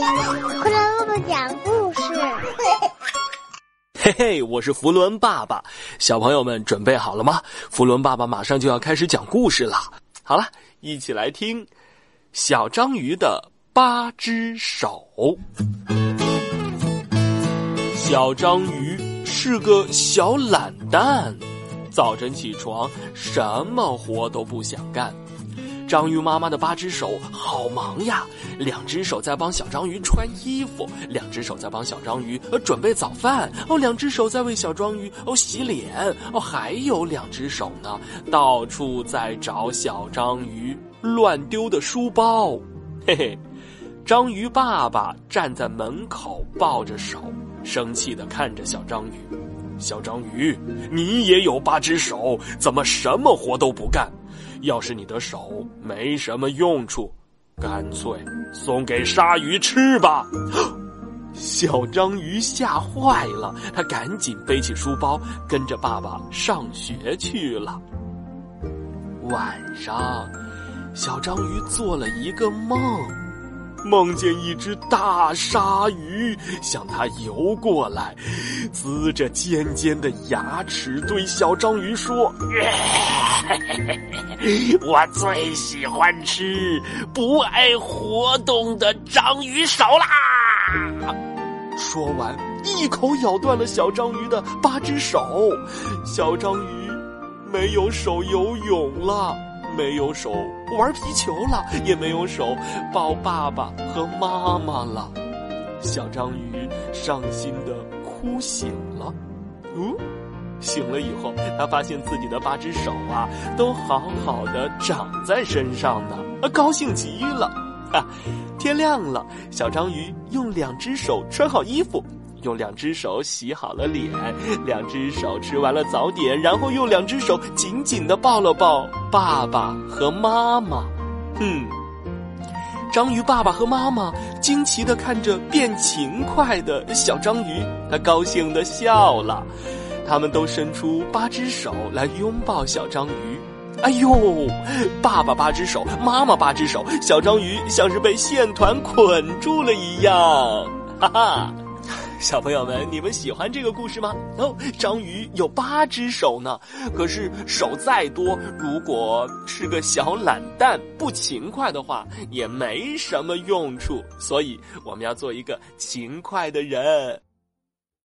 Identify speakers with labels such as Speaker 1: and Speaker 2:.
Speaker 1: 快乐爸爸讲故事。
Speaker 2: 嘿嘿，我是福伦爸爸，小朋友们准备好了吗？福伦爸爸马上就要开始讲故事了。好了，一起来听《小章鱼的八只手》。小章鱼是个小懒蛋，早晨起床什么活都不想干。章鱼妈妈的八只手好忙呀，两只手在帮小章鱼穿衣服，两只手在帮小章鱼呃准备早饭，哦，两只手在为小章鱼哦洗脸，哦，还有两只手呢，到处在找小章鱼乱丢的书包，嘿嘿，章鱼爸爸站在门口抱着手，生气的看着小章鱼，小章鱼，你也有八只手，怎么什么活都不干？要是你的手没什么用处，干脆送给鲨鱼吃吧。小章鱼吓坏了，他赶紧背起书包，跟着爸爸上学去了。晚上，小章鱼做了一个梦。梦见一只大鲨鱼向他游过来，呲着尖尖的牙齿对小章鱼说：“ 我最喜欢吃不爱活动的章鱼手啦！”说完，一口咬断了小章鱼的八只手，小章鱼没有手游泳了。没有手玩皮球了，也没有手抱爸爸和妈妈了。小章鱼伤心的哭醒了。嗯，醒了以后，他发现自己的八只手啊，都好好的长在身上呢，高兴极了。哈，天亮了，小章鱼用两只手穿好衣服。用两只手洗好了脸，两只手吃完了早点，然后用两只手紧紧的抱了抱爸爸和妈妈。嗯，章鱼爸爸和妈妈惊奇的看着变勤快的小章鱼，他高兴的笑了。他们都伸出八只手来拥抱小章鱼。哎呦，爸爸八只手，妈妈八只手，小章鱼像是被线团捆住了一样。哈哈。小朋友们，你们喜欢这个故事吗？哦，章鱼有八只手呢，可是手再多，如果是个小懒蛋、不勤快的话，也没什么用处。所以我们要做一个勤快的人。